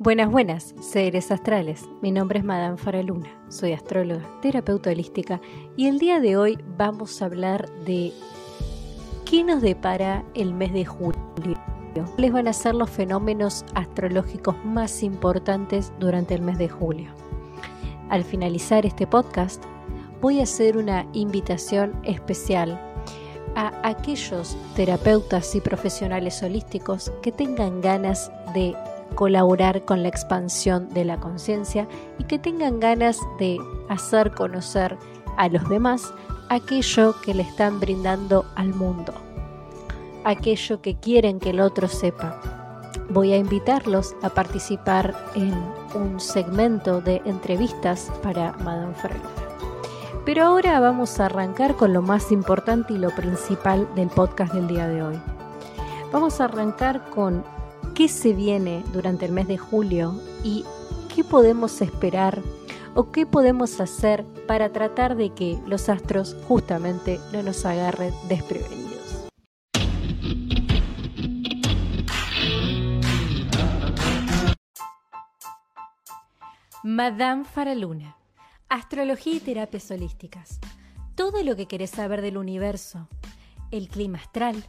Buenas, buenas, seres astrales. Mi nombre es Madame Faraluna, soy astróloga, terapeuta holística y el día de hoy vamos a hablar de qué nos depara el mes de julio. ¿Cuáles van a ser los fenómenos astrológicos más importantes durante el mes de julio? Al finalizar este podcast, voy a hacer una invitación especial a aquellos terapeutas y profesionales holísticos que tengan ganas de colaborar con la expansión de la conciencia y que tengan ganas de hacer conocer a los demás aquello que le están brindando al mundo, aquello que quieren que el otro sepa. Voy a invitarlos a participar en un segmento de entrevistas para Madame Freire. Pero ahora vamos a arrancar con lo más importante y lo principal del podcast del día de hoy. Vamos a arrancar con qué se viene durante el mes de julio y qué podemos esperar o qué podemos hacer para tratar de que los astros justamente no nos agarren desprevenidos. Madame Faraluna, Astrología y Terapias Holísticas. Todo lo que querés saber del universo, el clima astral,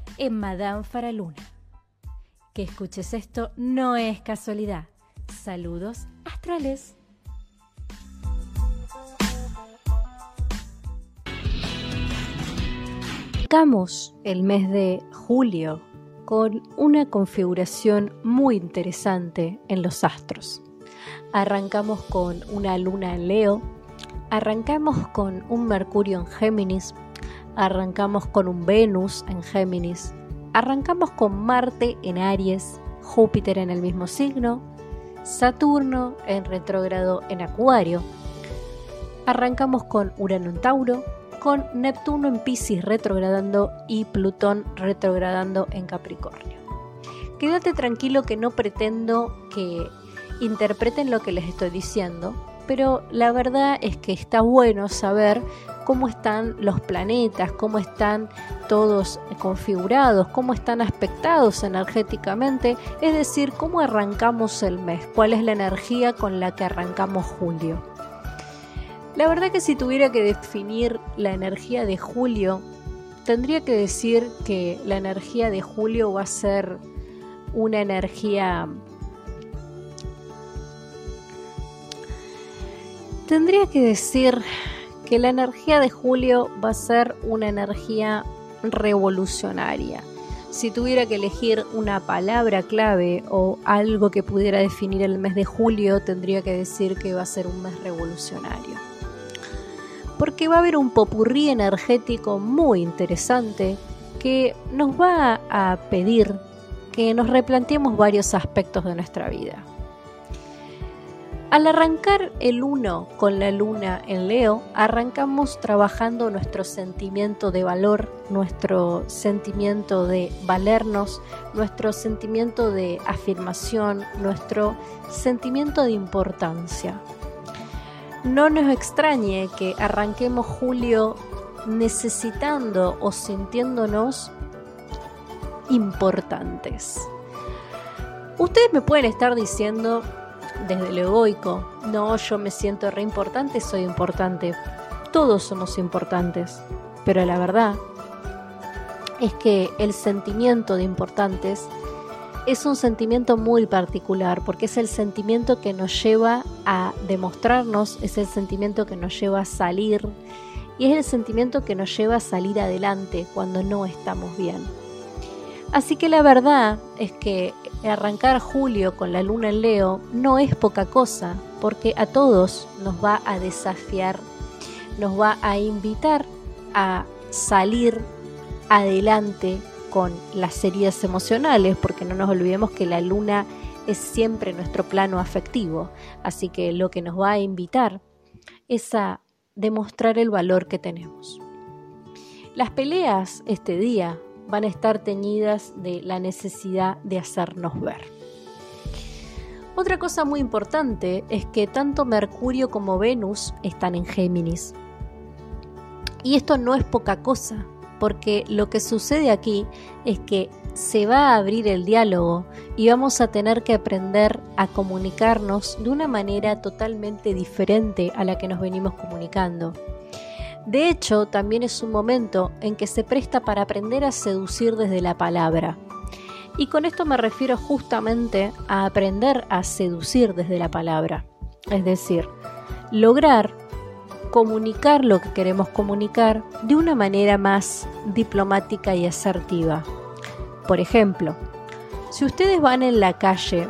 en Madame Faraluna. Que escuches esto no es casualidad. Saludos astrales. Arrancamos el mes de julio con una configuración muy interesante en los astros. Arrancamos con una luna en Leo, arrancamos con un Mercurio en Géminis, arrancamos con un Venus en Géminis, arrancamos con Marte en Aries, Júpiter en el mismo signo, Saturno en retrógrado en Acuario, arrancamos con Urano en Tauro, con Neptuno en Pisces retrogradando y Plutón retrogradando en Capricornio. Quédate tranquilo que no pretendo que interpreten lo que les estoy diciendo, pero la verdad es que está bueno saber cómo están los planetas, cómo están todos configurados, cómo están aspectados energéticamente, es decir, cómo arrancamos el mes, cuál es la energía con la que arrancamos julio. La verdad que si tuviera que definir la energía de julio, tendría que decir que la energía de julio va a ser una energía tendría que decir que la energía de julio va a ser una energía revolucionaria. Si tuviera que elegir una palabra clave o algo que pudiera definir el mes de julio, tendría que decir que va a ser un mes revolucionario. Porque va a haber un popurrí energético muy interesante que nos va a pedir que nos replanteemos varios aspectos de nuestra vida. Al arrancar el 1 con la luna en Leo, arrancamos trabajando nuestro sentimiento de valor, nuestro sentimiento de valernos, nuestro sentimiento de afirmación, nuestro sentimiento de importancia. No nos extrañe que arranquemos julio necesitando o sintiéndonos importantes. Ustedes me pueden estar diciendo, desde lo egoico. No, yo me siento re importante, soy importante. Todos somos importantes. Pero la verdad es que el sentimiento de importantes es un sentimiento muy particular porque es el sentimiento que nos lleva a demostrarnos, es el sentimiento que nos lleva a salir y es el sentimiento que nos lleva a salir adelante cuando no estamos bien. Así que la verdad es que arrancar julio con la luna en Leo no es poca cosa, porque a todos nos va a desafiar, nos va a invitar a salir adelante con las heridas emocionales, porque no nos olvidemos que la luna es siempre nuestro plano afectivo, así que lo que nos va a invitar es a demostrar el valor que tenemos. Las peleas este día van a estar teñidas de la necesidad de hacernos ver. Otra cosa muy importante es que tanto Mercurio como Venus están en Géminis. Y esto no es poca cosa, porque lo que sucede aquí es que se va a abrir el diálogo y vamos a tener que aprender a comunicarnos de una manera totalmente diferente a la que nos venimos comunicando. De hecho, también es un momento en que se presta para aprender a seducir desde la palabra. Y con esto me refiero justamente a aprender a seducir desde la palabra. Es decir, lograr comunicar lo que queremos comunicar de una manera más diplomática y asertiva. Por ejemplo, si ustedes van en la calle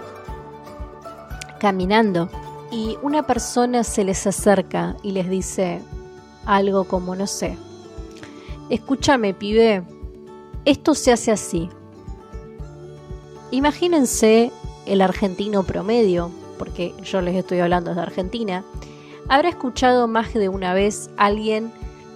caminando y una persona se les acerca y les dice algo como, no sé, escúchame, pibe, esto se hace así. Imagínense el argentino promedio, porque yo les estoy hablando de Argentina, habrá escuchado más de una vez a alguien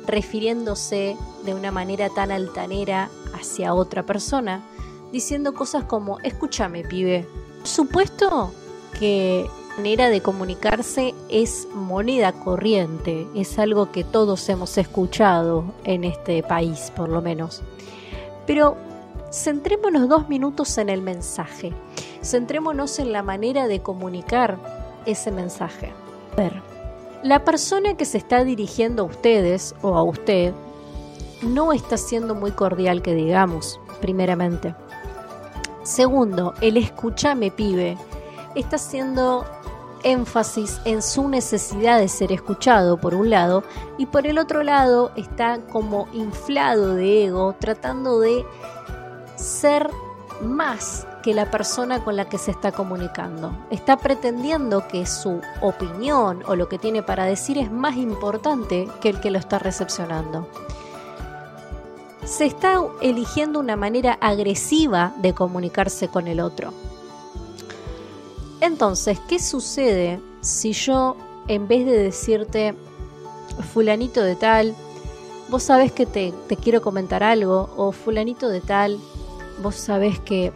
refiriéndose de una manera tan altanera hacia otra persona, diciendo cosas como, escúchame, pibe. Supuesto que manera de comunicarse es moneda corriente, es algo que todos hemos escuchado en este país, por lo menos. Pero centrémonos dos minutos en el mensaje, centrémonos en la manera de comunicar ese mensaje. Ver, la persona que se está dirigiendo a ustedes o a usted no está siendo muy cordial que digamos, primeramente. Segundo, el escúchame pibe está siendo énfasis en su necesidad de ser escuchado por un lado y por el otro lado está como inflado de ego tratando de ser más que la persona con la que se está comunicando. Está pretendiendo que su opinión o lo que tiene para decir es más importante que el que lo está recepcionando. Se está eligiendo una manera agresiva de comunicarse con el otro. Entonces, ¿qué sucede si yo, en vez de decirte, fulanito de tal, vos sabés que te, quiero comentar algo, o fulanito de tal, vos sabés que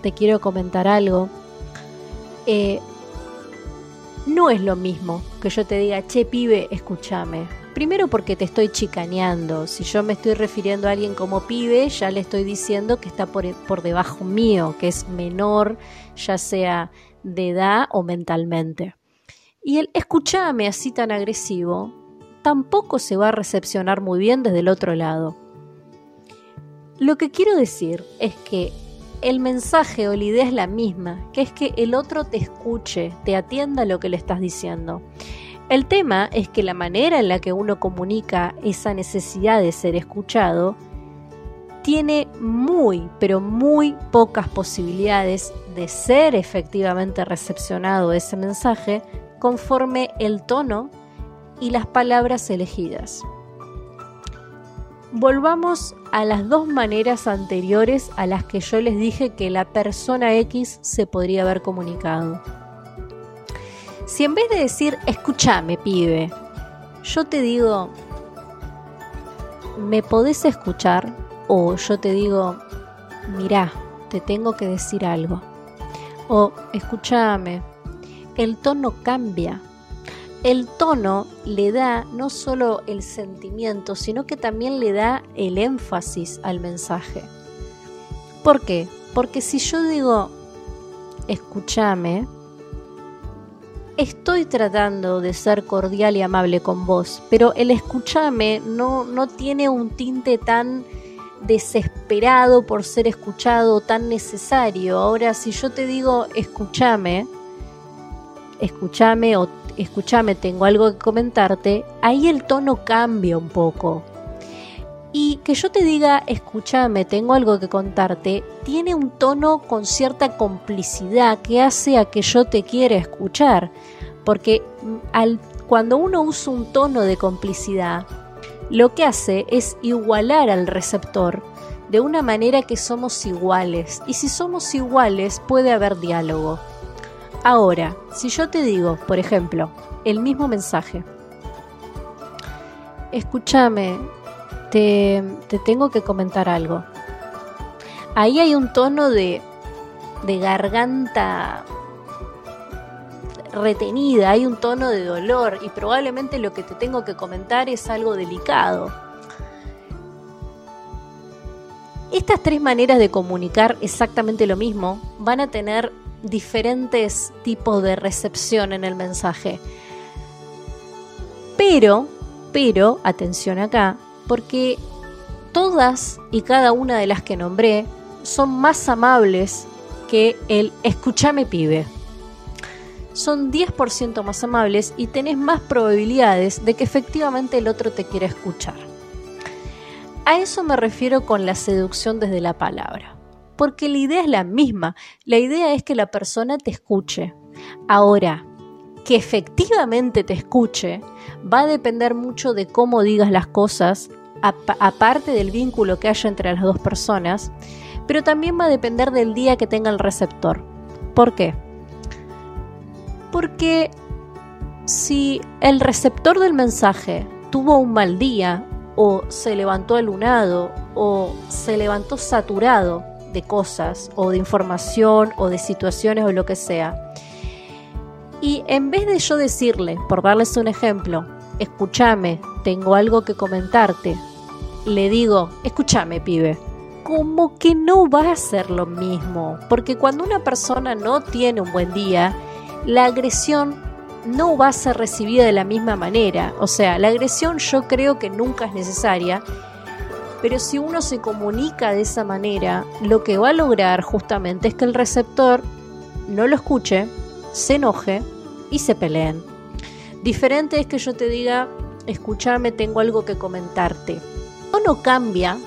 te quiero comentar algo, eh, no es lo mismo que yo te diga, che pibe, escúchame. Primero porque te estoy chicaneando. Si yo me estoy refiriendo a alguien como pibe, ya le estoy diciendo que está por, por debajo mío, que es menor, ya sea de edad o mentalmente. Y el escuchame así tan agresivo tampoco se va a recepcionar muy bien desde el otro lado. Lo que quiero decir es que el mensaje o la idea es la misma, que es que el otro te escuche, te atienda lo que le estás diciendo. El tema es que la manera en la que uno comunica esa necesidad de ser escuchado tiene muy, pero muy pocas posibilidades de ser efectivamente recepcionado ese mensaje conforme el tono y las palabras elegidas. Volvamos a las dos maneras anteriores a las que yo les dije que la persona X se podría haber comunicado. Si en vez de decir, escúchame, pibe, yo te digo, ¿me podés escuchar? O yo te digo, mirá, te tengo que decir algo. O escúchame, el tono cambia. El tono le da no solo el sentimiento, sino que también le da el énfasis al mensaje. ¿Por qué? Porque si yo digo, escúchame, estoy tratando de ser cordial y amable con vos, pero el escúchame no, no tiene un tinte tan desesperado por ser escuchado, tan necesario. Ahora, si yo te digo, escúchame, escúchame o escúchame, tengo algo que comentarte, ahí el tono cambia un poco. Y que yo te diga, escúchame, tengo algo que contarte, tiene un tono con cierta complicidad que hace a que yo te quiera escuchar. Porque mm, al, cuando uno usa un tono de complicidad, lo que hace es igualar al receptor de una manera que somos iguales. Y si somos iguales puede haber diálogo. Ahora, si yo te digo, por ejemplo, el mismo mensaje, escúchame, te, te tengo que comentar algo. Ahí hay un tono de, de garganta retenida, hay un tono de dolor y probablemente lo que te tengo que comentar es algo delicado. Estas tres maneras de comunicar exactamente lo mismo van a tener diferentes tipos de recepción en el mensaje. Pero, pero, atención acá, porque todas y cada una de las que nombré son más amables que el escúchame pibe son 10% más amables y tenés más probabilidades de que efectivamente el otro te quiera escuchar. A eso me refiero con la seducción desde la palabra, porque la idea es la misma, la idea es que la persona te escuche. Ahora, que efectivamente te escuche va a depender mucho de cómo digas las cosas, aparte del vínculo que haya entre las dos personas, pero también va a depender del día que tenga el receptor. ¿Por qué? Porque si el receptor del mensaje tuvo un mal día, o se levantó alunado, o se levantó saturado de cosas, o de información, o de situaciones, o lo que sea, y en vez de yo decirle, por darles un ejemplo, escúchame, tengo algo que comentarte, le digo, escúchame, pibe. Como que no va a ser lo mismo, porque cuando una persona no tiene un buen día, la agresión no va a ser recibida de la misma manera. O sea, la agresión yo creo que nunca es necesaria, pero si uno se comunica de esa manera, lo que va a lograr justamente es que el receptor no lo escuche, se enoje y se peleen. Diferente es que yo te diga, escúchame, tengo algo que comentarte. O no cambia,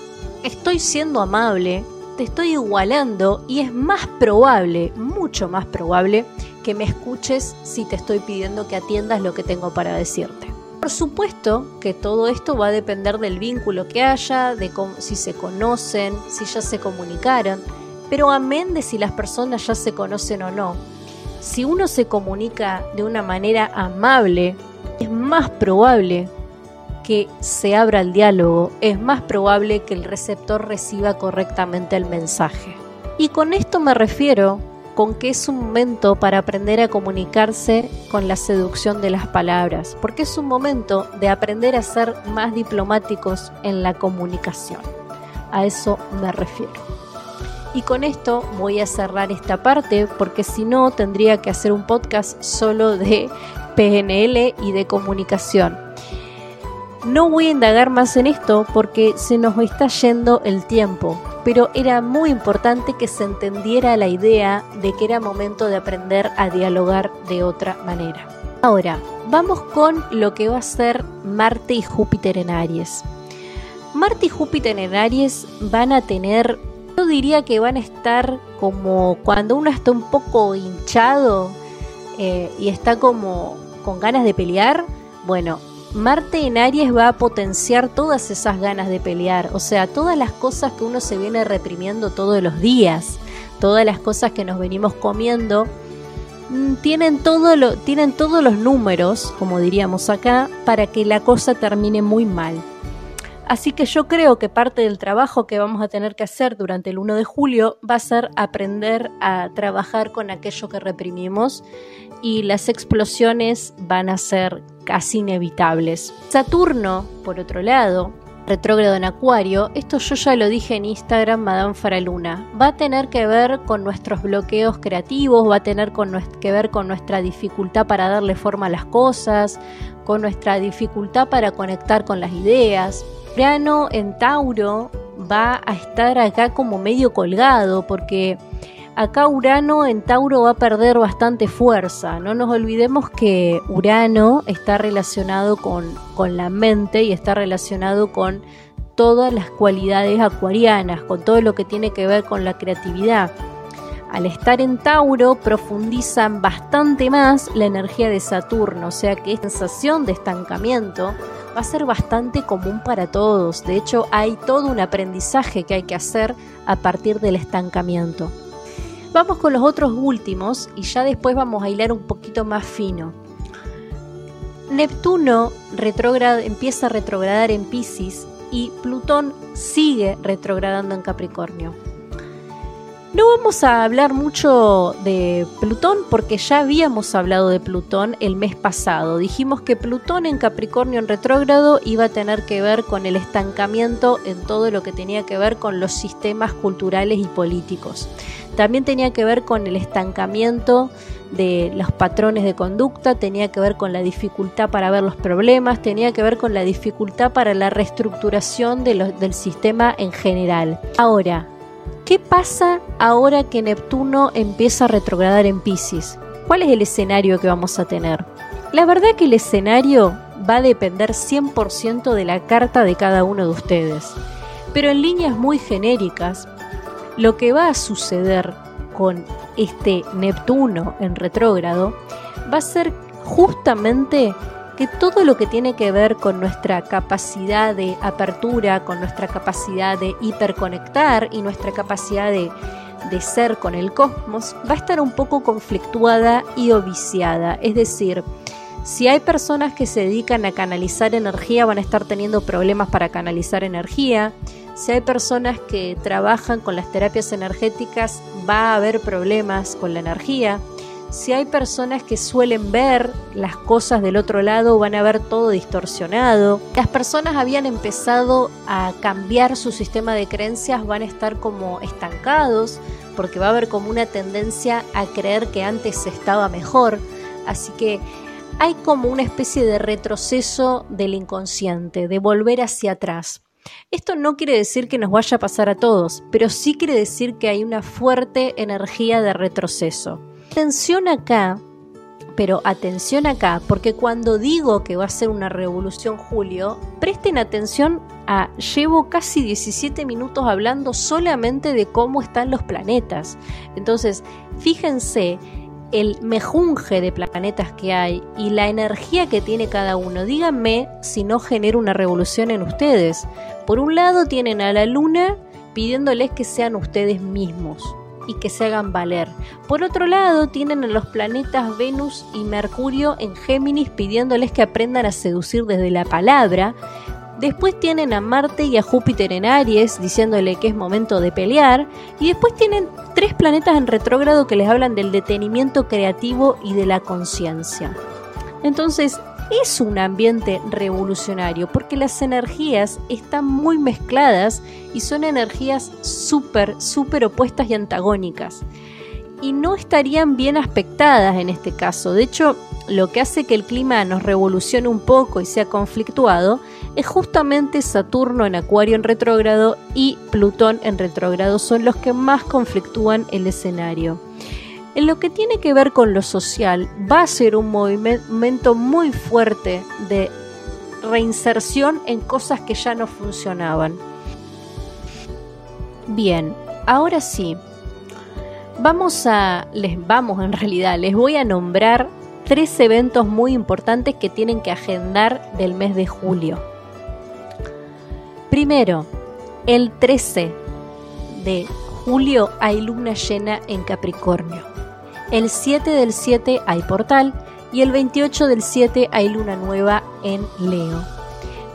estoy siendo amable, te estoy igualando y es más probable, mucho más probable, que me escuches si te estoy pidiendo que atiendas lo que tengo para decirte. Por supuesto que todo esto va a depender del vínculo que haya, de si se conocen, si ya se comunicaron, pero amén de si las personas ya se conocen o no. Si uno se comunica de una manera amable, es más probable que se abra el diálogo, es más probable que el receptor reciba correctamente el mensaje. Y con esto me refiero con que es un momento para aprender a comunicarse con la seducción de las palabras, porque es un momento de aprender a ser más diplomáticos en la comunicación. A eso me refiero. Y con esto voy a cerrar esta parte porque si no tendría que hacer un podcast solo de PNL y de comunicación. No voy a indagar más en esto porque se nos está yendo el tiempo, pero era muy importante que se entendiera la idea de que era momento de aprender a dialogar de otra manera. Ahora, vamos con lo que va a ser Marte y Júpiter en Aries. Marte y Júpiter en Aries van a tener, yo diría que van a estar como cuando uno está un poco hinchado eh, y está como con ganas de pelear. Bueno, Marte en Aries va a potenciar todas esas ganas de pelear, o sea, todas las cosas que uno se viene reprimiendo todos los días, todas las cosas que nos venimos comiendo, mm, tienen, todo lo, tienen todos los números, como diríamos acá, para que la cosa termine muy mal. Así que yo creo que parte del trabajo que vamos a tener que hacer durante el 1 de julio va a ser aprender a trabajar con aquello que reprimimos y las explosiones van a ser casi inevitables. Saturno, por otro lado, retrógrado en Acuario, esto yo ya lo dije en Instagram, Madame Faraluna, va a tener que ver con nuestros bloqueos creativos, va a tener que ver con nuestra dificultad para darle forma a las cosas, con nuestra dificultad para conectar con las ideas. Urano en Tauro va a estar acá como medio colgado porque acá Urano en Tauro va a perder bastante fuerza. No nos olvidemos que Urano está relacionado con, con la mente y está relacionado con todas las cualidades acuarianas, con todo lo que tiene que ver con la creatividad. Al estar en Tauro profundizan bastante más la energía de Saturno, o sea que esta sensación de estancamiento va a ser bastante común para todos. De hecho, hay todo un aprendizaje que hay que hacer a partir del estancamiento. Vamos con los otros últimos y ya después vamos a hilar un poquito más fino. Neptuno empieza a retrogradar en Pisces y Plutón sigue retrogradando en Capricornio. No vamos a hablar mucho de Plutón porque ya habíamos hablado de Plutón el mes pasado. Dijimos que Plutón en Capricornio en retrógrado iba a tener que ver con el estancamiento en todo lo que tenía que ver con los sistemas culturales y políticos. También tenía que ver con el estancamiento de los patrones de conducta, tenía que ver con la dificultad para ver los problemas, tenía que ver con la dificultad para la reestructuración del sistema en general. Ahora, ¿Qué pasa ahora que Neptuno empieza a retrogradar en Pisces? ¿Cuál es el escenario que vamos a tener? La verdad que el escenario va a depender 100% de la carta de cada uno de ustedes. Pero en líneas muy genéricas, lo que va a suceder con este Neptuno en retrógrado va a ser justamente que todo lo que tiene que ver con nuestra capacidad de apertura, con nuestra capacidad de hiperconectar y nuestra capacidad de, ser con el cosmos, va a estar un poco conflictuada y oviciada. Es decir, si hay personas que se dedican a canalizar energía, van a estar teniendo problemas para canalizar energía. Si hay personas que trabajan con las terapias energéticas, va a haber problemas con la energía si hay personas que suelen ver las cosas del otro lado, van a ver todo distorsionado. Las personas habían empezado a cambiar su sistema de creencias, van a estar como estancados, porque va a haber como una tendencia a creer que antes estaba mejor. Así que hay como una especie de retroceso del inconsciente, de volver hacia atrás. Esto no quiere decir que nos vaya a pasar a todos, pero sí quiere decir que hay una fuerte energía de retroceso atención acá, pero atención acá, porque cuando digo que va a ser una revolución Julio, presten atención a, llevo casi 17 minutos hablando solamente de cómo están los planetas. Entonces, fíjense el mejunje de planetas que hay y la energía que tiene cada uno. Díganme si no genera una revolución en ustedes. Por un lado tienen a la luna pidiéndoles que sean ustedes mismos y que se hagan valer. Por otro lado, tienen a los planetas Venus y Mercurio en Géminis pidiéndoles que aprendan a seducir desde la palabra. Después tienen a Marte y a Júpiter en Aries diciéndole que es momento de pelear. Y después tienen tres planetas en retrógrado que les hablan del detenimiento creativo y de la conciencia. Entonces, es un ambiente revolucionario porque las energías están muy mezcladas y son energías súper, súper opuestas y antagónicas. Y no estarían bien aspectadas en este caso. De hecho, lo que hace que el clima nos revolucione un poco y sea conflictuado es justamente Saturno en Acuario en retrógrado y Plutón en retrógrado. Son los que más conflictúan el escenario. En lo que tiene que ver con lo social, va a ser un movimiento muy fuerte de reinserción en cosas que ya no funcionaban. Bien, ahora sí, vamos a, les vamos en realidad, les voy a nombrar tres eventos muy importantes que tienen que agendar del mes de julio. Primero, el 13 de julio hay luna llena en Capricornio. El 7 del 7 hay portal y el 28 del 7 hay luna nueva en Leo.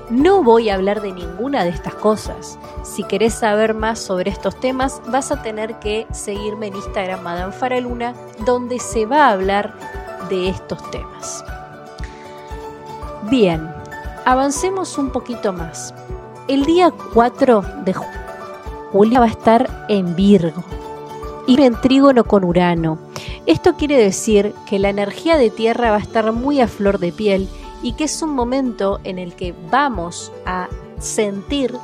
No voy a hablar de ninguna de estas cosas. Si querés saber más sobre estos temas, vas a tener que seguirme en Instagram Madame Faraluna, donde se va a hablar de estos temas. Bien, avancemos un poquito más. El día 4 de julio va a estar en Virgo y en trígono con Urano esto quiere decir que la energía de tierra va a estar muy a flor de piel y que es un momento en el que vamos a sentir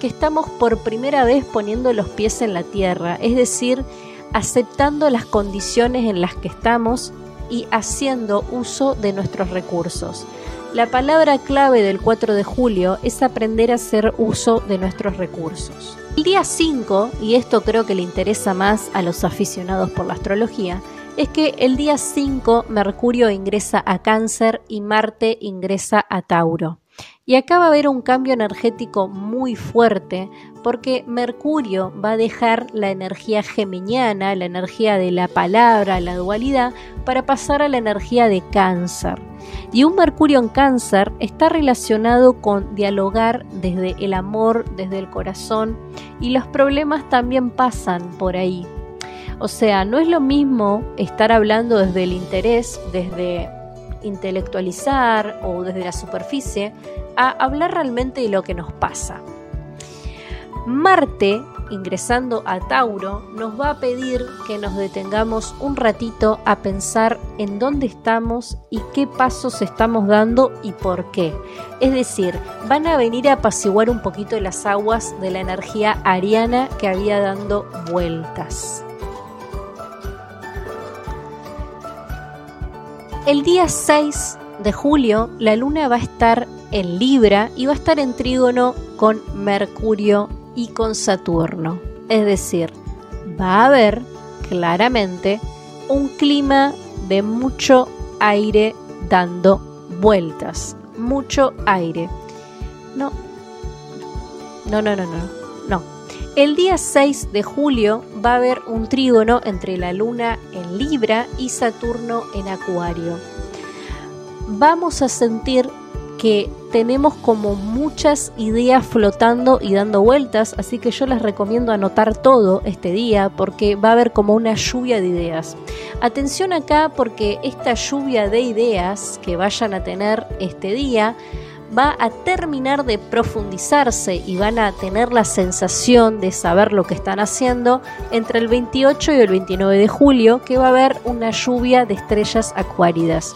que estamos por primera vez poniendo los pies en la tierra, es decir, aceptando las condiciones en las que estamos y haciendo uso de nuestros recursos. La palabra clave del 4 de julio es aprender a hacer uso de nuestros recursos. El día 5, y esto creo que le interesa más a los aficionados por la astrología, es que el día 5 Mercurio ingresa a Cáncer y Marte ingresa a Tauro. Y acá va a haber un cambio energético muy fuerte porque Mercurio va a dejar la energía geminiana, la energía de la palabra, la dualidad, para pasar a la energía de cáncer. Y un Mercurio en cáncer está relacionado con dialogar desde el amor, desde el corazón, y los problemas también pasan por ahí. O sea, no es lo mismo estar hablando desde el interés, desde intelectualizar o desde la superficie, a hablar realmente de lo que nos pasa. Marte, ingresando a Tauro, nos va a pedir que nos detengamos un ratito a pensar en dónde estamos y qué pasos estamos dando y por qué. Es decir, van a venir a apaciguar un poquito las aguas de la energía ariana que había dando vueltas. El día 6 de julio la luna va a estar en Libra y va a estar en trígono con Mercurio y con Saturno. Es decir, va a haber claramente un clima de mucho aire dando vueltas. Mucho aire. No. No, no, no, no. No. El día 6 de julio va a haber un trígono entre la luna en Libra y Saturno en Acuario. Vamos a sentir que tenemos como muchas ideas flotando y dando vueltas, así que yo les recomiendo anotar todo este día porque va a haber como una lluvia de ideas. Atención acá porque esta lluvia de ideas que vayan a tener este día va a terminar de profundizarse y van a tener la sensación de saber lo que están haciendo entre el 28 y el 29 de julio, que va a haber una lluvia de estrellas acuáridas.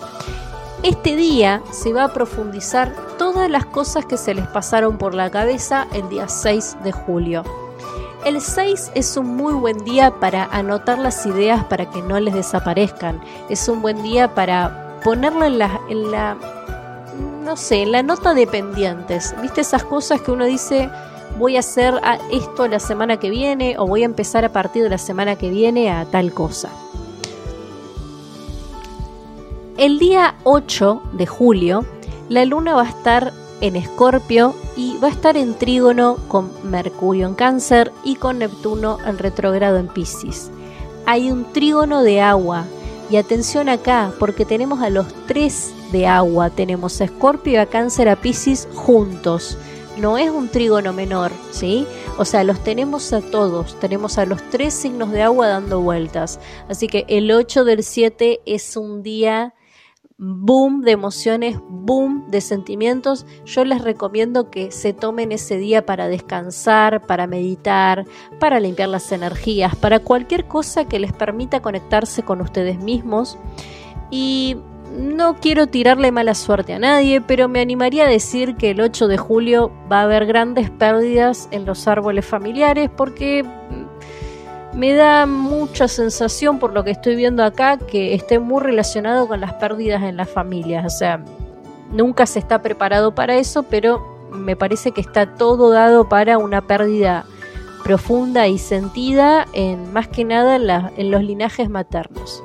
Este día se va a profundizar todas las cosas que se les pasaron por la cabeza el día 6 de julio. El 6 es un muy buen día para anotar las ideas para que no les desaparezcan. Es un buen día para ponerlo en la, en la no sé, la nota de pendientes. ¿Viste esas cosas que uno dice, voy a hacer esto la semana que viene o voy a empezar a partir de la semana que viene a tal cosa? El día 8 de julio, la luna va a estar en Escorpio y va a estar en trígono con Mercurio en Cáncer y con Neptuno en retrogrado en Pisces. Hay un trígono de agua y atención acá porque tenemos a los tres de agua, tenemos a Escorpio a Cáncer a Pisces juntos. No es un trígono menor, ¿sí? O sea, los tenemos a todos, tenemos a los tres signos de agua dando vueltas. Así que el 8 del 7 es un día boom de emociones, boom de sentimientos, yo les recomiendo que se tomen ese día para descansar, para meditar, para limpiar las energías, para cualquier cosa que les permita conectarse con ustedes mismos. Y no quiero tirarle mala suerte a nadie, pero me animaría a decir que el 8 de julio va a haber grandes pérdidas en los árboles familiares porque me da mucha sensación por lo que estoy viendo acá que esté muy relacionado con las pérdidas en las familias. O sea, nunca se está preparado para eso, pero me parece que está todo dado para una pérdida profunda y sentida en más que nada en, los linajes maternos.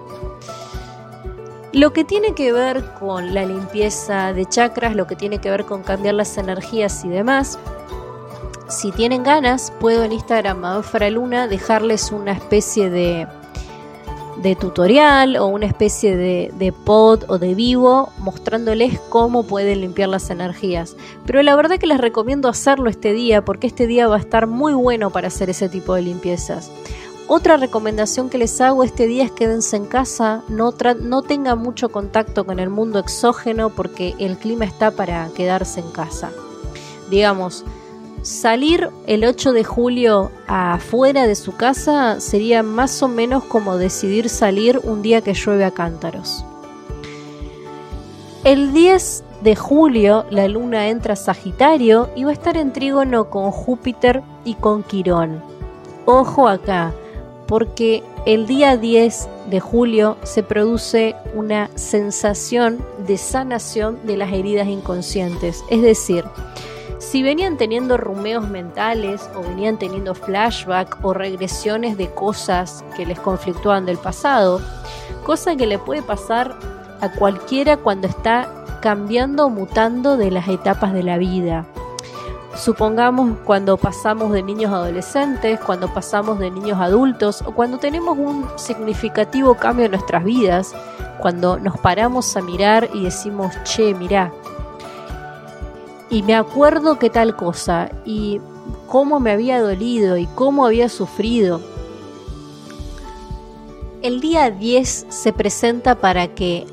Lo que tiene que ver con la limpieza de chakras, lo que tiene que ver con cambiar las energías y demás, si tienen ganas, puedo en Instagram a Luna dejarles una especie de, de tutorial o una especie de, de, pod o de vivo mostrándoles cómo pueden limpiar las energías. Pero la verdad que les recomiendo hacerlo este día porque este día va a estar muy bueno para hacer ese tipo de limpiezas. Otra recomendación que les hago este día es quédense en casa, no, no tengan mucho contacto con el mundo exógeno porque el clima está para quedarse en casa. Digamos, Salir el 8 de julio afuera de su casa sería más o menos como decidir salir un día que llueve a cántaros. El 10 de julio la luna entra a Sagitario y va a estar en trígono con Júpiter y con Quirón. Ojo acá, porque el día 10 de julio se produce una sensación de sanación de las heridas inconscientes, es decir, si venían teniendo rumeos mentales o venían teniendo flashback o regresiones de cosas que les conflictúan del pasado, cosa que le puede pasar a cualquiera cuando está cambiando, mutando de las etapas de la vida. Supongamos cuando pasamos de niños a adolescentes, cuando pasamos de niños a adultos o cuando tenemos un significativo cambio en nuestras vidas, cuando nos paramos a mirar y decimos, che, mirá, y me acuerdo que tal cosa y cómo me había dolido y cómo había sufrido. El día 10 se presenta para que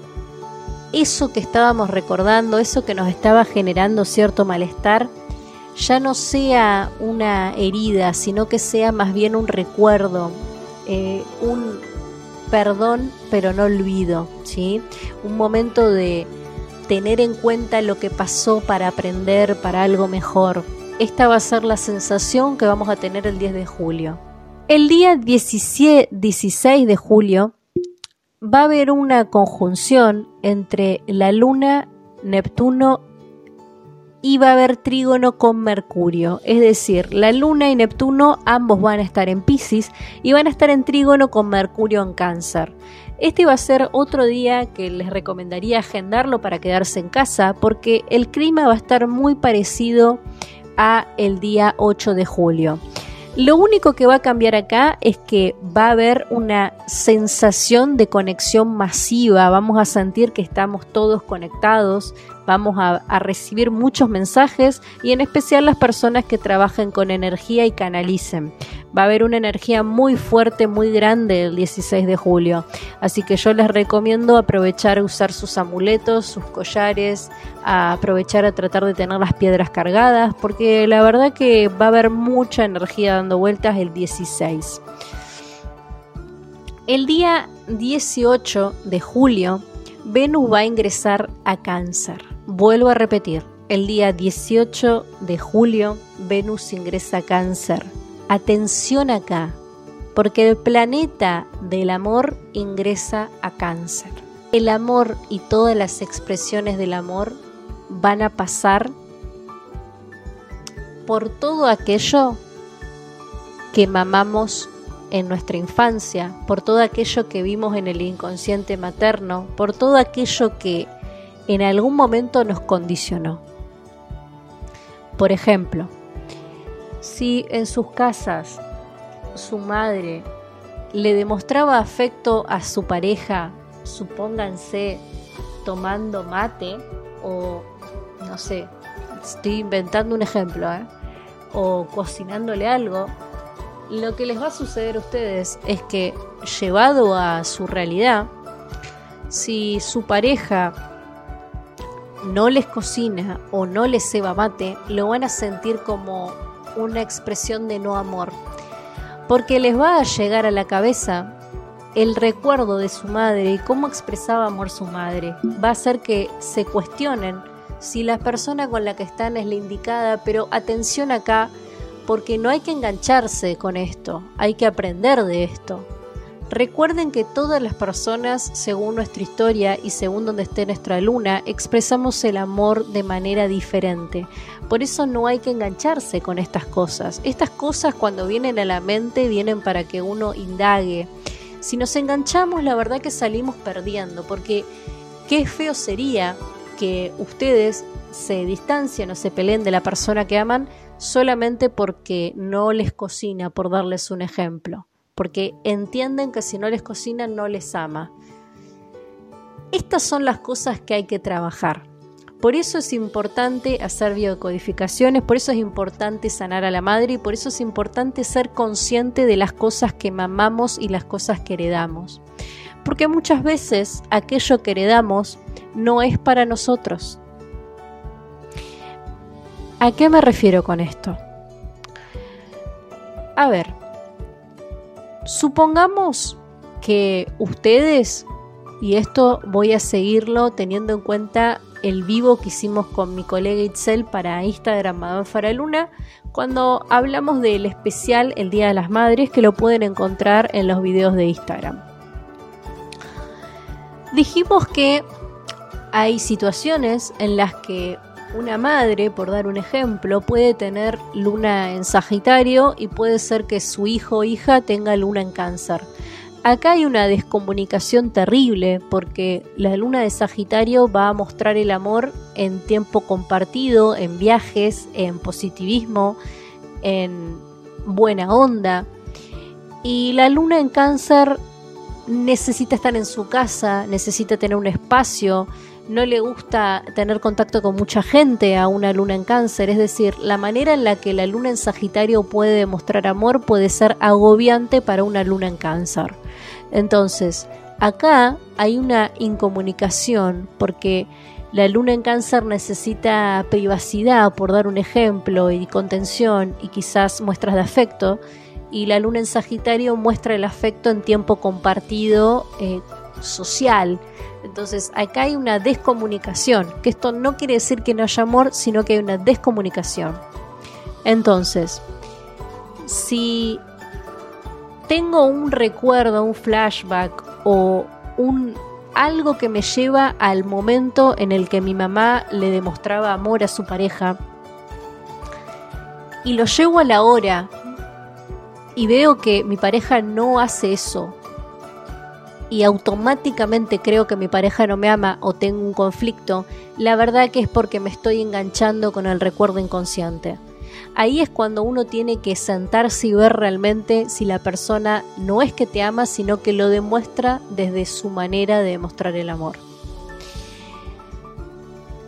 eso que estábamos recordando, eso que nos estaba generando cierto malestar, ya no sea una herida, sino que sea más bien un recuerdo, eh, un perdón pero no olvido, ¿sí? Un momento de tener en cuenta lo que pasó para aprender para algo mejor. Esta va a ser la sensación que vamos a tener el 10 de julio. El día 16 de julio va a haber una conjunción entre la luna, Neptuno y va a haber trígono con Mercurio. Es decir, la Luna y Neptuno ambos van a estar en Pisces y van a estar en trígono con Mercurio en Cáncer. Este va a ser otro día que les recomendaría agendarlo para quedarse en casa porque el clima va a estar muy parecido a el día 8 de julio. Lo único que va a cambiar acá es que va a haber una sensación de conexión masiva, vamos a sentir que estamos todos conectados, vamos a, recibir muchos mensajes y en especial las personas que trabajen con energía y canalicen. Va a haber una energía muy fuerte, muy grande el 16 de julio, así que yo les recomiendo aprovechar a usar sus amuletos, sus collares, a aprovechar a tratar de tener las piedras cargadas, porque la verdad que va a haber mucha energía dando vueltas el 16. El día 18 de julio, Venus va a ingresar a cáncer. Vuelvo a repetir, el día 18 de julio, Venus ingresa a cáncer. Atención acá, porque el planeta del amor ingresa a cáncer. El amor y todas las expresiones del amor van a pasar por todo aquello que mamamos en nuestra infancia, por todo aquello que vimos en el inconsciente materno, por todo aquello que en algún momento nos condicionó. Por ejemplo, si en sus casas su madre le demostraba afecto a su pareja, supónganse tomando mate o no sé, estoy inventando un ejemplo, ¿eh? o cocinándole algo, lo que les va a suceder a ustedes es que llevado a su realidad, si su pareja no les cocina o no les ceba mate, lo van a sentir como una expresión de no amor. Porque les va a llegar a la cabeza el recuerdo de su madre y cómo expresaba amor su madre. Va a hacer que se cuestionen si la persona con la que están es la indicada, pero atención acá, porque no hay que engancharse con esto, hay que aprender de esto. Recuerden que todas las personas, según nuestra historia y según donde esté nuestra luna, expresamos el amor de manera diferente. Por eso no hay que engancharse con estas cosas. Estas cosas cuando vienen a la mente vienen para que uno indague. Si nos enganchamos, la verdad que salimos perdiendo, porque qué feo sería que ustedes se distancien o se peleen de la persona que aman solamente porque no les cocina, por darles un ejemplo porque entienden que si no les cocina no les ama. Estas son las cosas que hay que trabajar. Por eso es importante hacer biocodificaciones, por eso es importante sanar a la madre y por eso es importante ser consciente de las cosas que mamamos y las cosas que heredamos. Porque muchas veces aquello que heredamos no es para nosotros. ¿A qué me refiero con esto? A ver, Supongamos que ustedes, y esto voy a seguirlo teniendo en cuenta el vivo que hicimos con mi colega Itzel para Instagram Madame Faraluna, cuando hablamos del especial El Día de las Madres, que lo pueden encontrar en los videos de Instagram. Dijimos que hay situaciones en las que una madre, por dar un ejemplo, puede tener luna en Sagitario y puede ser que su hijo o hija tenga luna en cáncer. acá hay una descomunicación terrible porque la luna de Sagitario va a mostrar el amor en tiempo compartido, en viajes, en positivismo, en buena onda. Y la luna en cáncer necesita estar en su casa, necesita tener un espacio, no le gusta tener contacto con mucha gente a una luna en cáncer, es decir, la manera en la que la luna en Sagitario puede demostrar amor puede ser agobiante para una luna en cáncer. Entonces, acá hay una incomunicación porque la luna en cáncer necesita privacidad, por dar un ejemplo, y contención y quizás muestras de afecto, y la luna en Sagitario muestra el afecto en tiempo compartido eh, social. Entonces acá hay una descomunicación, que esto no quiere decir que no haya amor, sino que hay una descomunicación. Entonces, si tengo un recuerdo, un flashback o un algo que me lleva al momento en el que mi mamá le demostraba amor a su pareja y lo llevo a la hora y veo que mi pareja no hace eso y automáticamente creo que mi pareja no me ama o tengo un conflicto, la verdad que es porque me estoy enganchando con el recuerdo inconsciente. Ahí es cuando uno tiene que sentarse y ver realmente si la persona no es que te ama, sino que lo demuestra desde su manera de demostrar el amor.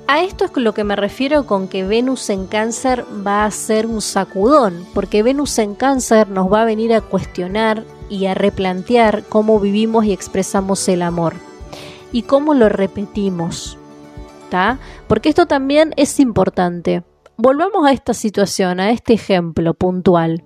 A esto es lo que me refiero con que Venus en cáncer va a ser un sacudón, porque Venus en cáncer nos va a venir a cuestionar y a replantear cómo vivimos y expresamos el amor y cómo lo repetimos. ¿Está? Porque esto también es importante. Volvamos a esta situación, a este ejemplo puntual.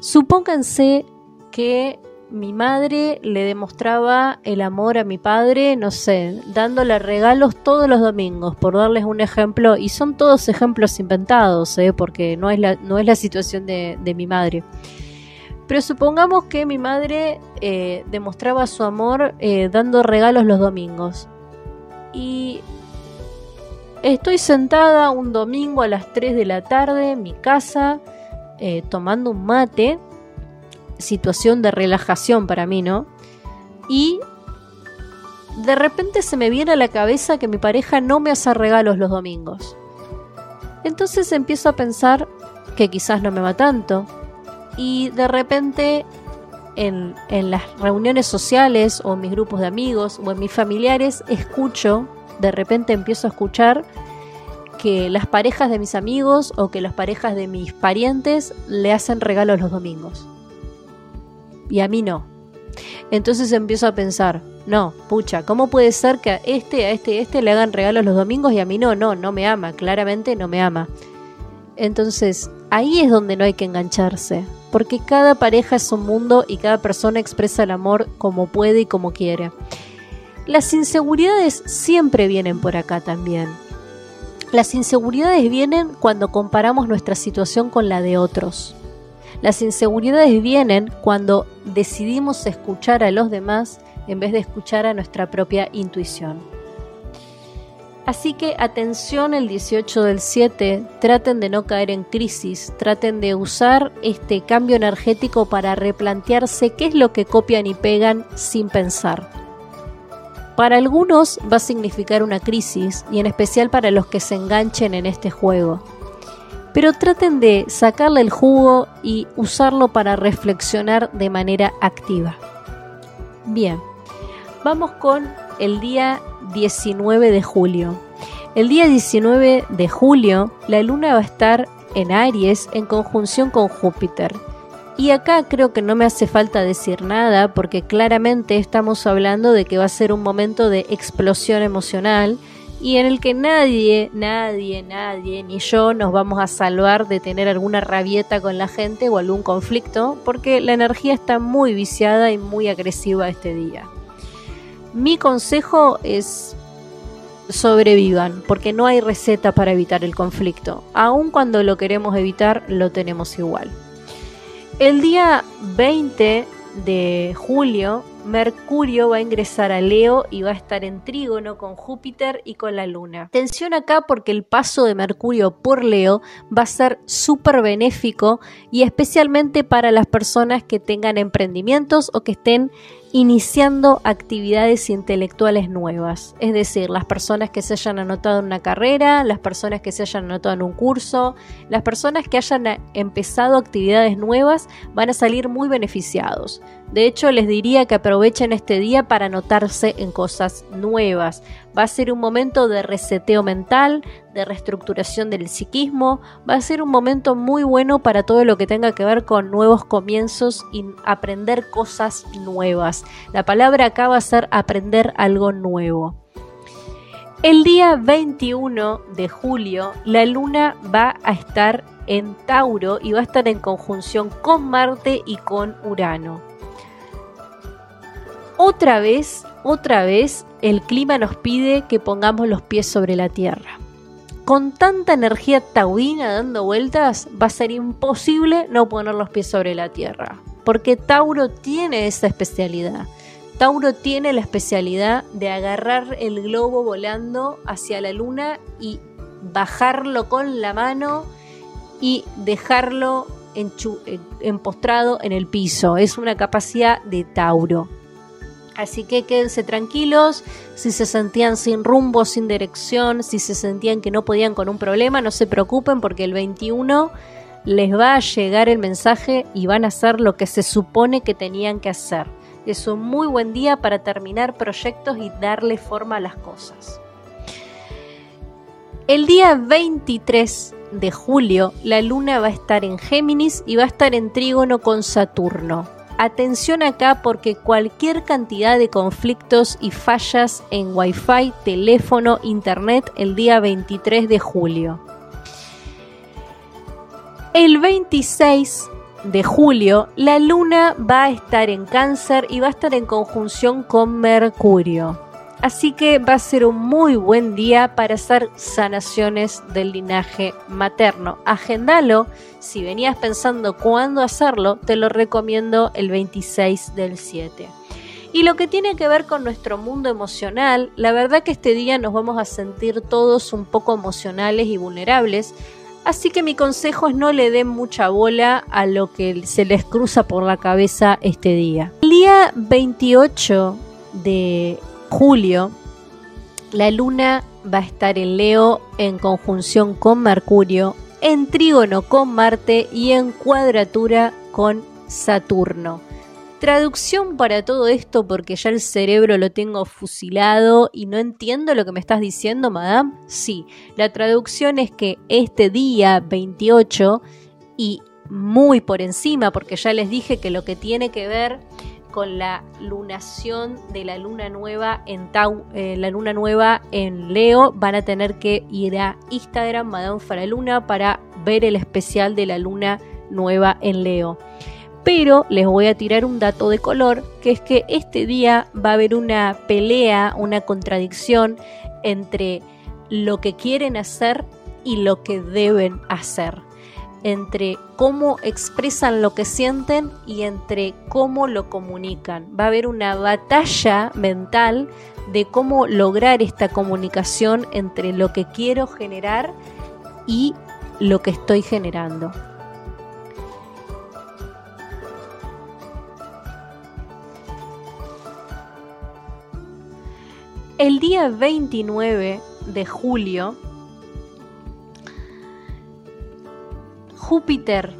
Supónganse que mi madre le demostraba el amor a mi padre, no sé, dándole regalos todos los domingos, por darles un ejemplo, y son todos ejemplos inventados, ¿eh? porque no es la, no es la situación de, mi madre. Pero supongamos que mi madre eh, demostraba su amor eh, dando regalos los domingos. Y estoy sentada un domingo a las 3 de la tarde en mi casa, tomando un mate, situación de relajación para mí, ¿no? Y de repente se me viene a la cabeza que mi pareja no me hace regalos los domingos. Entonces empiezo a pensar que quizás no me va tanto. Y de repente en, en, las reuniones sociales o en mis grupos de amigos o en mis familiares escucho, de repente empiezo a escuchar que las parejas de mis amigos o que las parejas de mis parientes le hacen regalos los domingos y a mí no. Entonces empiezo a pensar, no, pucha, ¿cómo puede ser que a este, a este, a este le hagan regalos los domingos y a mí no? No, no me ama, claramente no me ama. Entonces, ahí es donde no hay que engancharse, porque cada pareja es un mundo y cada persona expresa el amor como puede y como quiere. Las inseguridades siempre vienen por acá también. Las inseguridades vienen cuando comparamos nuestra situación con la de otros. Las inseguridades vienen cuando decidimos escuchar a los demás en vez de escuchar a nuestra propia intuición. Así que atención el 18 del 7, traten de no caer en crisis, traten de usar este cambio energético para replantearse qué es lo que copian y pegan sin pensar. Para algunos va a significar una crisis y en especial para los que se enganchen en este juego pero traten de sacarle el jugo y usarlo para reflexionar de manera activa. Bien, vamos con el día 19 de julio. El día 19 de julio la luna va a estar en Aries en conjunción con Júpiter. Y acá creo que no me hace falta decir nada porque claramente estamos hablando de que va a ser un momento de explosión emocional y en el que nadie, nadie, nadie, ni yo nos vamos a salvar de tener alguna rabieta con la gente o algún conflicto, porque la energía está muy viciada y muy agresiva este día. Mi consejo es sobrevivan, porque no hay receta para evitar el conflicto. Aun cuando lo queremos evitar, lo tenemos igual. El día 20 de julio Mercurio va a ingresar a Leo y va a estar en trígono con Júpiter y con la Luna. Atención acá porque el paso de Mercurio por Leo va a ser súper benéfico y especialmente para las personas que tengan emprendimientos o que estén iniciando actividades intelectuales nuevas, es decir, las personas que se hayan anotado en una carrera, las personas que se hayan anotado en un curso, las personas que hayan empezado actividades nuevas van a salir muy beneficiados. De hecho, les diría que aprovechen este día para anotarse en cosas nuevas. Va a ser un momento de reseteo mental, de reestructuración del psiquismo. Va a ser un momento muy bueno para todo lo que tenga que ver con nuevos comienzos y aprender cosas nuevas. La palabra acá va a ser aprender algo nuevo. El día 21 de julio, la luna va a estar en Tauro y va a estar en conjunción con Marte y con Urano otra vez, otra vez, el clima nos pide que pongamos los pies sobre la tierra. Con tanta energía taurina dando vueltas, va a ser imposible no poner los pies sobre la tierra. Porque Tauro tiene esa especialidad. Tauro tiene la especialidad de agarrar el globo volando hacia la luna y bajarlo con la mano y dejarlo empostrado en el piso. Es una capacidad de Tauro. Así que quédense tranquilos, si se sentían sin rumbo, sin dirección, si se sentían que no podían con un problema, no se preocupen porque el 21 les va a llegar el mensaje y van a hacer lo que se supone que tenían que hacer. Es un muy buen día para terminar proyectos y darle forma a las cosas. El día 23 de julio la luna va a estar en Géminis y va a estar en trígono con Saturno. Atención acá porque cualquier cantidad de conflictos y fallas en Wi-Fi, teléfono, internet el día 23 de julio. El 26 de julio la luna va a estar en cáncer y va a estar en conjunción con Mercurio. Así que va a ser un muy buen día para hacer sanaciones del linaje materno. Agendalo. Si venías pensando cuándo hacerlo, te lo recomiendo el 26 del 7. Y lo que tiene que ver con nuestro mundo emocional, la verdad que este día nos vamos a sentir todos un poco emocionales y vulnerables. Así que mi consejo es no le den mucha bola a lo que se les cruza por la cabeza este día. El día 28 de julio, la luna va a estar en Leo en conjunción con Mercurio, en trígono con Marte y en cuadratura con Saturno. Traducción para todo esto porque ya el cerebro lo tengo fusilado y no entiendo lo que me estás diciendo, madame. Sí, la traducción es que este día 28 y muy por encima, porque ya les dije que lo que tiene que ver con la lunación de la luna nueva en Tau, eh, la luna nueva en Leo, van a tener que ir a Instagram, Madame Faraluna, para ver el especial de la luna nueva en Leo. Pero les voy a tirar un dato de color, que es que este día va a haber una pelea, una contradicción entre lo que quieren hacer y lo que deben hacer entre cómo expresan lo que sienten y entre cómo lo comunican. Va a haber una batalla mental de cómo lograr esta comunicación entre lo que quiero generar y lo que estoy generando. El día 29 de julio Júpiter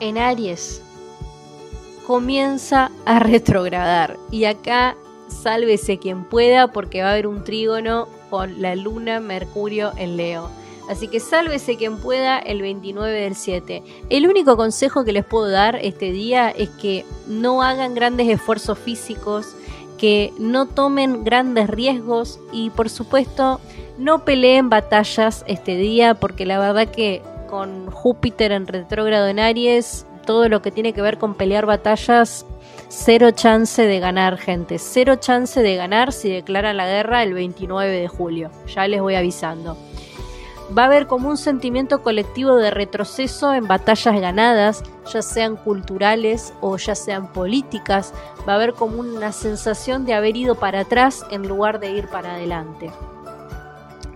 en Aries comienza a retrogradar. Y acá sálvese quien pueda porque va a haber un trígono con la luna Mercurio en Leo. Así que sálvese quien pueda el 29 del 7. El único consejo que les puedo dar este día es que no hagan grandes esfuerzos físicos, que no tomen grandes riesgos y por supuesto no peleen batallas este día porque la verdad que con Júpiter en retrógrado en Aries, todo lo que tiene que ver con pelear batallas, cero chance de ganar, gente. Cero chance de ganar si declaran la guerra el 29 de julio. Ya les voy avisando. Va a haber como un sentimiento colectivo de retroceso en batallas ganadas, ya sean culturales o ya sean políticas. Va a haber como una sensación de haber ido para atrás en lugar de ir para adelante.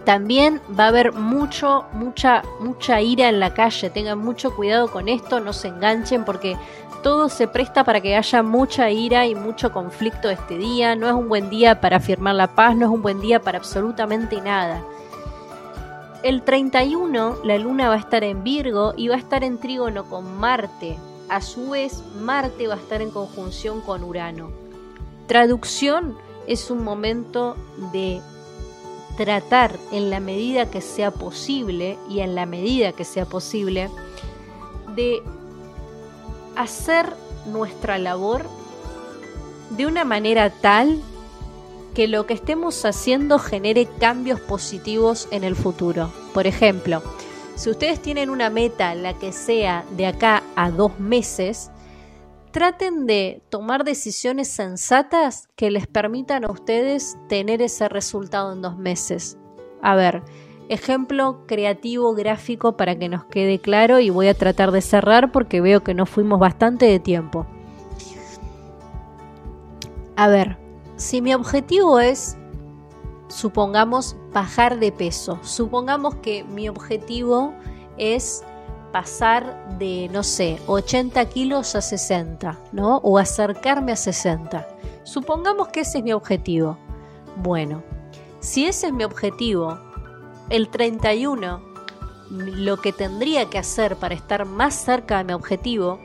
También va a haber mucho, mucha, mucha ira en la calle. Tengan mucho cuidado con esto, no se enganchen porque todo se presta para que haya mucha ira y mucho conflicto este día. No es un buen día para firmar la paz, no es un buen día para absolutamente nada. El 31 la luna va a estar en Virgo y va a estar en trígono con Marte. A su vez, Marte va a estar en conjunción con Urano. Traducción es un momento de tratar en la medida que sea posible y en la medida que sea posible de hacer nuestra labor de una manera tal que lo que estemos haciendo genere cambios positivos en el futuro. Por ejemplo, si ustedes tienen una meta, la que sea de acá a dos meses, traten de tomar decisiones sensatas que les permitan a ustedes tener ese resultado en dos meses. A ver, ejemplo creativo gráfico para que nos quede claro y voy a tratar de cerrar porque veo que nos fuimos bastante de tiempo. A ver, si mi objetivo es, supongamos, bajar de peso, supongamos que mi objetivo es pasar de, no sé, 80 kilos a 60, ¿no? O acercarme a 60. Supongamos que ese es mi objetivo. Bueno, si ese es mi objetivo, el 31, lo que tendría que hacer para estar más cerca de mi objetivo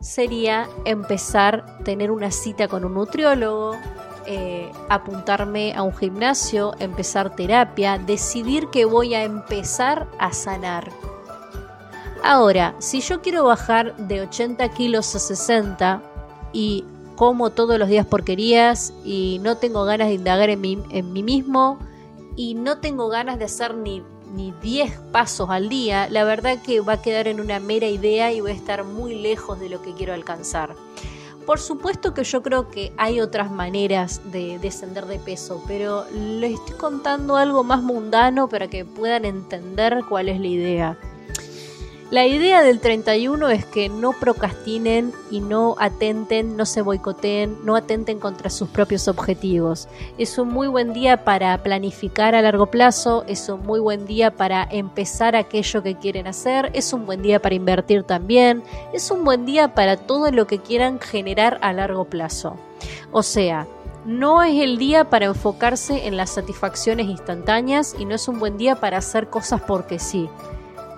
sería empezar a tener una cita con un nutriólogo, eh, apuntarme a un gimnasio, empezar terapia, decidir que voy a empezar a sanar Ahora, si yo quiero bajar de 80 kilos a 60 y como todos los días porquerías y no tengo ganas de indagar en mí, en mí mismo y no tengo ganas de hacer ni, ni 10 pasos al día, la verdad que va a quedar en una mera idea y voy a estar muy lejos de lo que quiero alcanzar. Por supuesto que yo creo que hay otras maneras de descender de peso, pero les estoy contando algo más mundano para que puedan entender cuál es la idea. La idea del 31 es que no procrastinen y no atenten, no se boicoteen, no atenten contra sus propios objetivos. Es un muy buen día para planificar a largo plazo, es un muy buen día para empezar aquello que quieren hacer, es un buen día para invertir también, es un buen día para todo lo que quieran generar a largo plazo. O sea, no es el día para enfocarse en las satisfacciones instantáneas y no es un buen día para hacer cosas porque sí.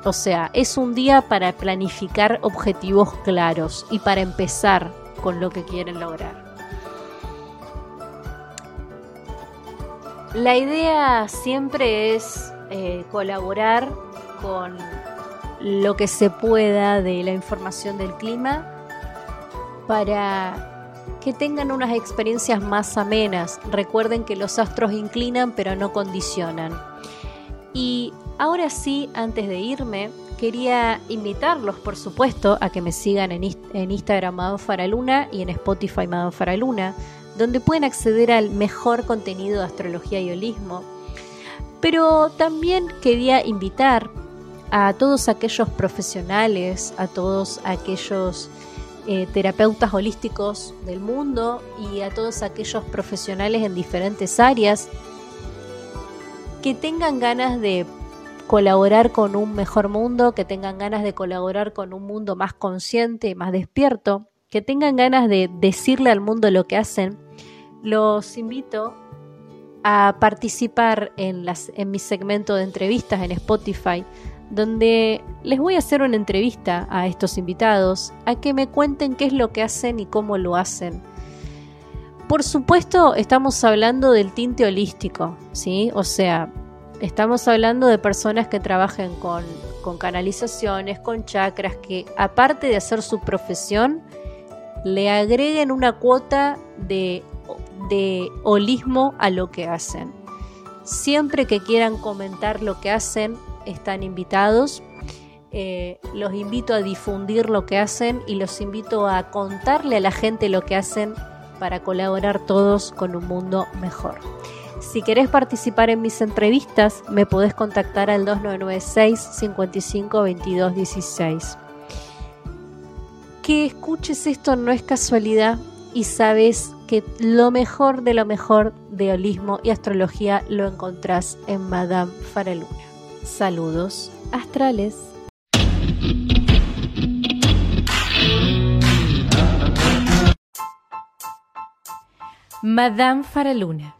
O sea, es un día para planificar objetivos claros y para empezar con lo que quieren lograr. La idea siempre es eh, colaborar con lo que se pueda de la información del clima para que tengan unas experiencias más amenas. Recuerden que los astros inclinan pero no condicionan. Y Ahora sí, antes de irme, quería invitarlos, por supuesto, a que me sigan en, Instagram Madame Faraluna y en Spotify Madame Faraluna, donde pueden acceder al mejor contenido de astrología y holismo. Pero también quería invitar a todos aquellos profesionales, a todos aquellos eh, terapeutas holísticos del mundo y a todos aquellos profesionales en diferentes áreas que tengan ganas de colaborar con un mejor mundo, que tengan ganas de colaborar con un mundo más consciente, más despierto, que tengan ganas de decirle al mundo lo que hacen, los invito a participar en, las, en mi segmento de entrevistas en Spotify, donde les voy a hacer una entrevista a estos invitados, a que me cuenten qué es lo que hacen y cómo lo hacen. Por supuesto, estamos hablando del tinte holístico, ¿sí? O sea, Estamos hablando de personas que trabajen con, canalizaciones, con chakras, que aparte de hacer su profesión, le agreguen una cuota de, de holismo a lo que hacen. Siempre que quieran comentar lo que hacen, están invitados. Eh, los invito a difundir lo que hacen y los invito a contarle a la gente lo que hacen para colaborar todos con un mundo mejor. Si querés participar en mis entrevistas, me podés contactar al 2996 55 22 16. Que escuches esto no es casualidad y sabes que lo mejor de lo mejor de holismo y astrología lo encontrás en Madame Faraluna. Saludos astrales. Madame Faraluna.